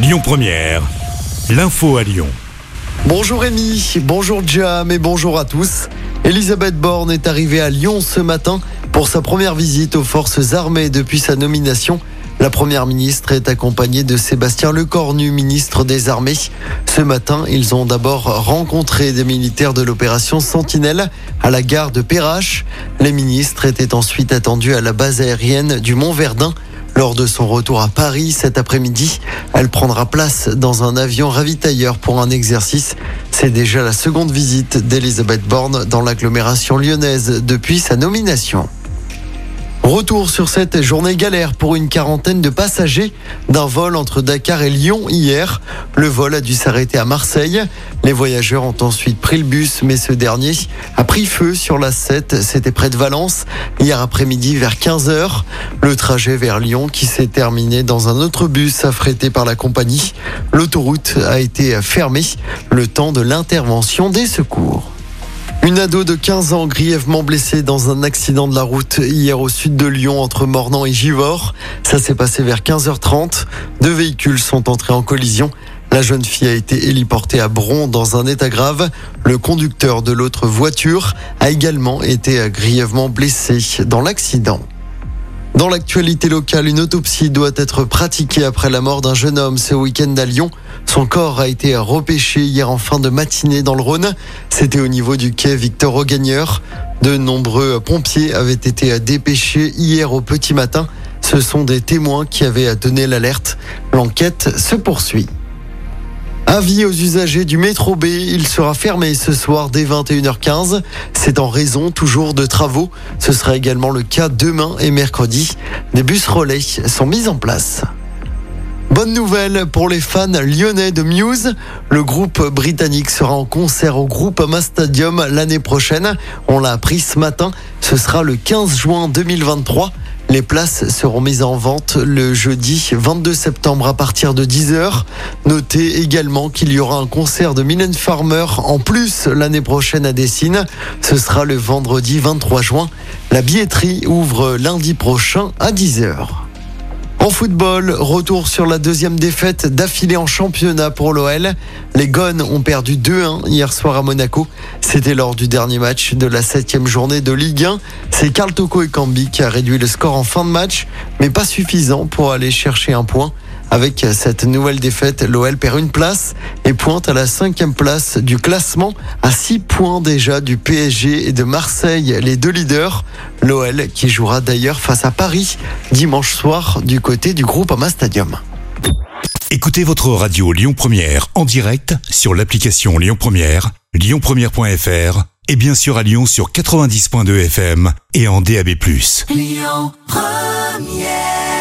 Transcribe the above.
Lyon Première, l'info à Lyon. Bonjour Rémi, bonjour Jam et bonjour à tous. Elisabeth Borne est arrivée à Lyon ce matin pour sa première visite aux forces armées depuis sa nomination. La première ministre est accompagnée de Sébastien Lecornu, ministre des Armées. Ce matin, ils ont d'abord rencontré des militaires de l'opération Sentinelle à la gare de Perrache. Les ministres étaient ensuite attendus à la base aérienne du Mont-Verdun. Lors de son retour à Paris cet après-midi, elle prendra place dans un avion ravitailleur pour un exercice. C'est déjà la seconde visite d'Elisabeth Borne dans l'agglomération lyonnaise depuis sa nomination. Retour sur cette journée galère pour une quarantaine de passagers d'un vol entre Dakar et Lyon hier. Le vol a dû s'arrêter à Marseille. Les voyageurs ont ensuite pris le bus, mais ce dernier a pris feu sur la 7. C'était près de Valence hier après-midi vers 15h. Le trajet vers Lyon qui s'est terminé dans un autre bus affrété par la compagnie. L'autoroute a été fermée le temps de l'intervention des secours. Une ado de 15 ans grièvement blessée dans un accident de la route hier au sud de Lyon entre Mornan et Givors. Ça s'est passé vers 15h30. Deux véhicules sont entrés en collision. La jeune fille a été héliportée à Bron dans un état grave. Le conducteur de l'autre voiture a également été grièvement blessé dans l'accident. Dans l'actualité locale, une autopsie doit être pratiquée après la mort d'un jeune homme ce week-end à Lyon. Son corps a été repêché hier en fin de matinée dans le Rhône. C'était au niveau du quai Victor Augagneur. De nombreux pompiers avaient été dépêchés hier au petit matin. Ce sont des témoins qui avaient donné l'alerte. L'enquête se poursuit. Avis aux usagers du métro B, il sera fermé ce soir dès 21h15. C'est en raison toujours de travaux. Ce sera également le cas demain et mercredi. Des bus relais sont mis en place. Bonne nouvelle pour les fans lyonnais de Muse. Le groupe britannique sera en concert au Groupama Stadium l'année prochaine. On l'a appris ce matin. Ce sera le 15 juin 2023. Les places seront mises en vente le jeudi 22 septembre à partir de 10h. Notez également qu'il y aura un concert de Mylène Farmer en plus l'année prochaine à Dessine. Ce sera le vendredi 23 juin. La billetterie ouvre lundi prochain à 10h. En football, retour sur la deuxième défaite d'affilée en championnat pour l'OL. Les Gones ont perdu 2-1 hier soir à Monaco. C'était lors du dernier match de la septième journée de Ligue 1. C'est Carl Toko et Cambi qui a réduit le score en fin de match, mais pas suffisant pour aller chercher un point. Avec cette nouvelle défaite, l'OL perd une place et pointe à la cinquième place du classement, à six points déjà du PSG et de Marseille, les deux leaders. L'OL qui jouera d'ailleurs face à Paris dimanche soir du côté du groupe Ama Stadium. Écoutez votre radio Lyon Première en direct sur l'application Lyon Première, lyonpremière.fr et bien sûr à Lyon sur 90.2 FM et en DAB+. Lyon Première